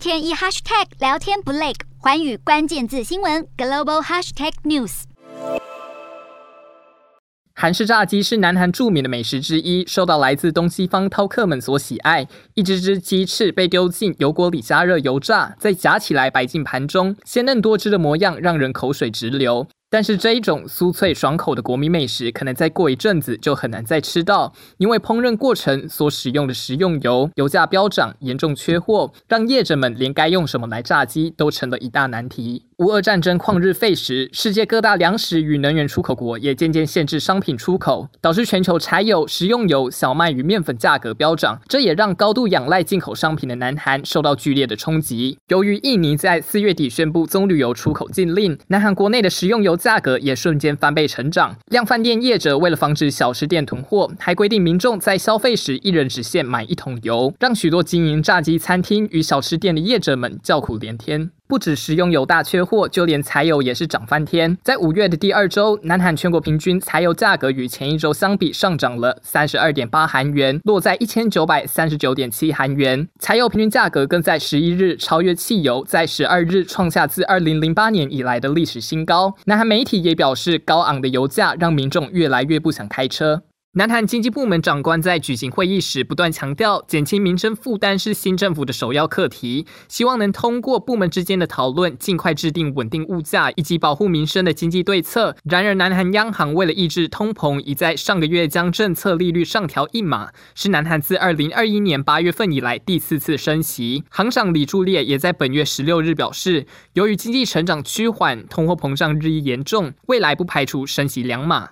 天一 hashtag 聊天不累，环宇关键字新闻 global hashtag news。韩式炸鸡是南韩著名的美食之一，受到来自东西方饕客们所喜爱。一只只鸡翅被丢进油锅里加热油炸，再夹起来摆进盘中，鲜嫩多汁的模样让人口水直流。但是这一种酥脆爽口的国民美食，可能再过一阵子就很难再吃到，因为烹饪过程所使用的食用油油价飙涨，严重缺货，让业者们连该用什么来炸鸡都成了一大难题。乌俄战争旷日费时，世界各大粮食与能源出口国也渐渐限制商品出口，导致全球柴油、食用油、小麦与面粉价格飙涨。这也让高度仰赖进口商品的南韩受到剧烈的冲击。由于印尼在四月底宣布棕榈油出口禁令，南韩国内的食用油价格也瞬间翻倍成长。量贩店业者为了防止小吃店囤货，还规定民众在消费时一人只限买一桶油，让许多经营炸鸡餐厅与小吃店的业者们叫苦连天。不止食用油大缺货，就连柴油也是涨翻天。在五月的第二周，南韩全国平均柴油价格与前一周相比上涨了三十二点八韩元，落在一千九百三十九点七韩元。柴油平均价格更在十一日超越汽油，在十二日创下自二零零八年以来的历史新高。南韩媒体也表示，高昂的油价让民众越来越不想开车。南韩经济部门长官在举行会议时不断强调，减轻民生负担是新政府的首要课题，希望能通过部门之间的讨论，尽快制定稳定物价以及保护民生的经济对策。然而，南韩央行为了抑制通膨，已在上个月将政策利率上调一码，是南韩自二零二一年八月份以来第四次升息。行长李柱烈也在本月十六日表示，由于经济成长趋缓，通货膨胀日益严重，未来不排除升息两码。